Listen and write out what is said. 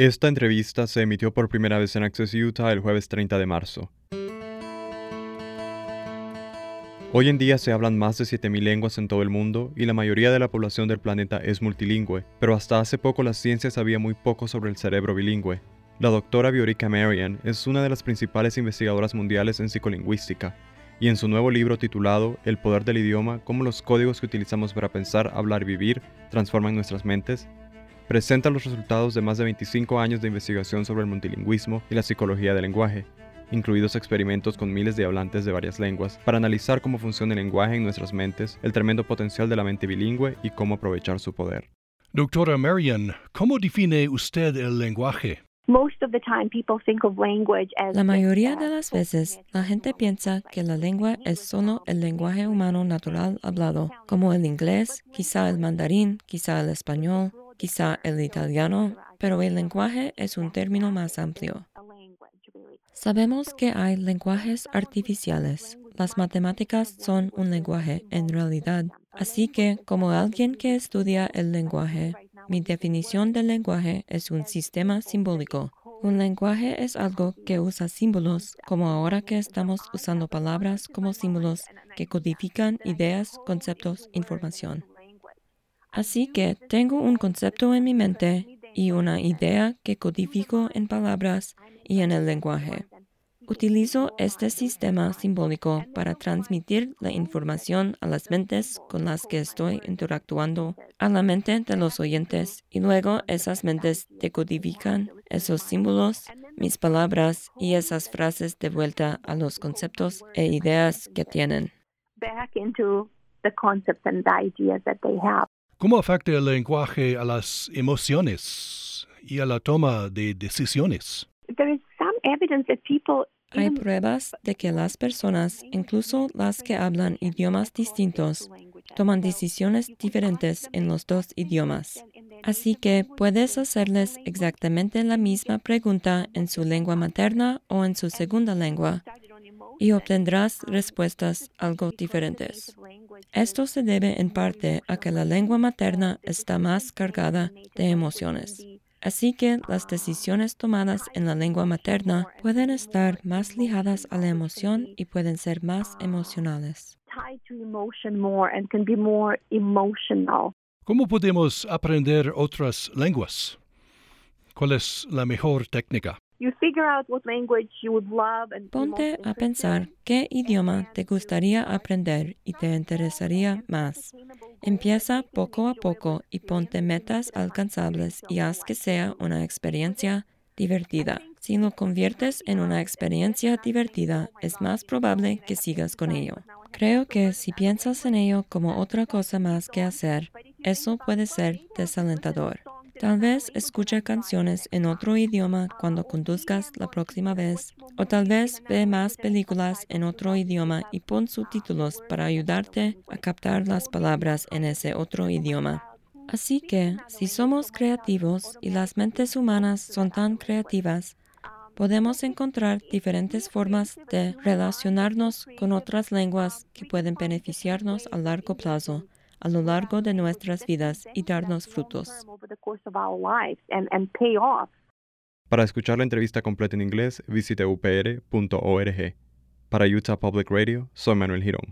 Esta entrevista se emitió por primera vez en Access Utah el jueves 30 de marzo. Hoy en día se hablan más de 7.000 lenguas en todo el mundo y la mayoría de la población del planeta es multilingüe, pero hasta hace poco la ciencia sabía muy poco sobre el cerebro bilingüe. La doctora Viorica Marian es una de las principales investigadoras mundiales en psicolingüística, y en su nuevo libro titulado El poder del idioma, cómo los códigos que utilizamos para pensar, hablar y vivir transforman nuestras mentes, presenta los resultados de más de 25 años de investigación sobre el multilingüismo y la psicología del lenguaje, incluidos experimentos con miles de hablantes de varias lenguas, para analizar cómo funciona el lenguaje en nuestras mentes, el tremendo potencial de la mente bilingüe y cómo aprovechar su poder. Doctora Marian, ¿cómo define usted el lenguaje? La mayoría de las veces la gente piensa que la lengua es solo el lenguaje humano natural hablado, como el inglés, quizá el mandarín, quizá el español, quizá el italiano, pero el lenguaje es un término más amplio. Sabemos que hay lenguajes artificiales. Las matemáticas son un lenguaje en realidad. Así que, como alguien que estudia el lenguaje, mi definición del lenguaje es un sistema simbólico. Un lenguaje es algo que usa símbolos, como ahora que estamos usando palabras como símbolos que codifican ideas, conceptos, información. Así que tengo un concepto en mi mente y una idea que codifico en palabras y en el lenguaje. Utilizo este sistema simbólico para transmitir la información a las mentes con las que estoy interactuando, a la mente de los oyentes, y luego esas mentes decodifican esos símbolos, mis palabras y esas frases de vuelta a los conceptos e ideas que tienen. ¿Cómo afecta el lenguaje a las emociones y a la toma de decisiones? Hay pruebas de que las personas, incluso las que hablan idiomas distintos, toman decisiones diferentes en los dos idiomas. Así que puedes hacerles exactamente la misma pregunta en su lengua materna o en su segunda lengua y obtendrás respuestas algo diferentes. Esto se debe en parte a que la lengua materna está más cargada de emociones. Así que las decisiones tomadas en la lengua materna pueden estar más ligadas a la emoción y pueden ser más emocionales. ¿Cómo podemos aprender otras lenguas? ¿Cuál es la mejor técnica? Ponte a pensar qué idioma te gustaría aprender y te interesaría más. Empieza poco a poco y ponte metas alcanzables y haz que sea una experiencia divertida. Si lo conviertes en una experiencia divertida, es más probable que sigas con ello. Creo que si piensas en ello como otra cosa más que hacer, eso puede ser desalentador. Tal vez escuche canciones en otro idioma cuando conduzcas la próxima vez, o tal vez ve más películas en otro idioma y pon subtítulos para ayudarte a captar las palabras en ese otro idioma. Así que, si somos creativos y las mentes humanas son tan creativas, podemos encontrar diferentes formas de relacionarnos con otras lenguas que pueden beneficiarnos a largo plazo a lo largo de nuestras vidas y darnos frutos. Para escuchar la entrevista completa en inglés, visite upr.org. Para Utah Public Radio, soy Manuel Girón.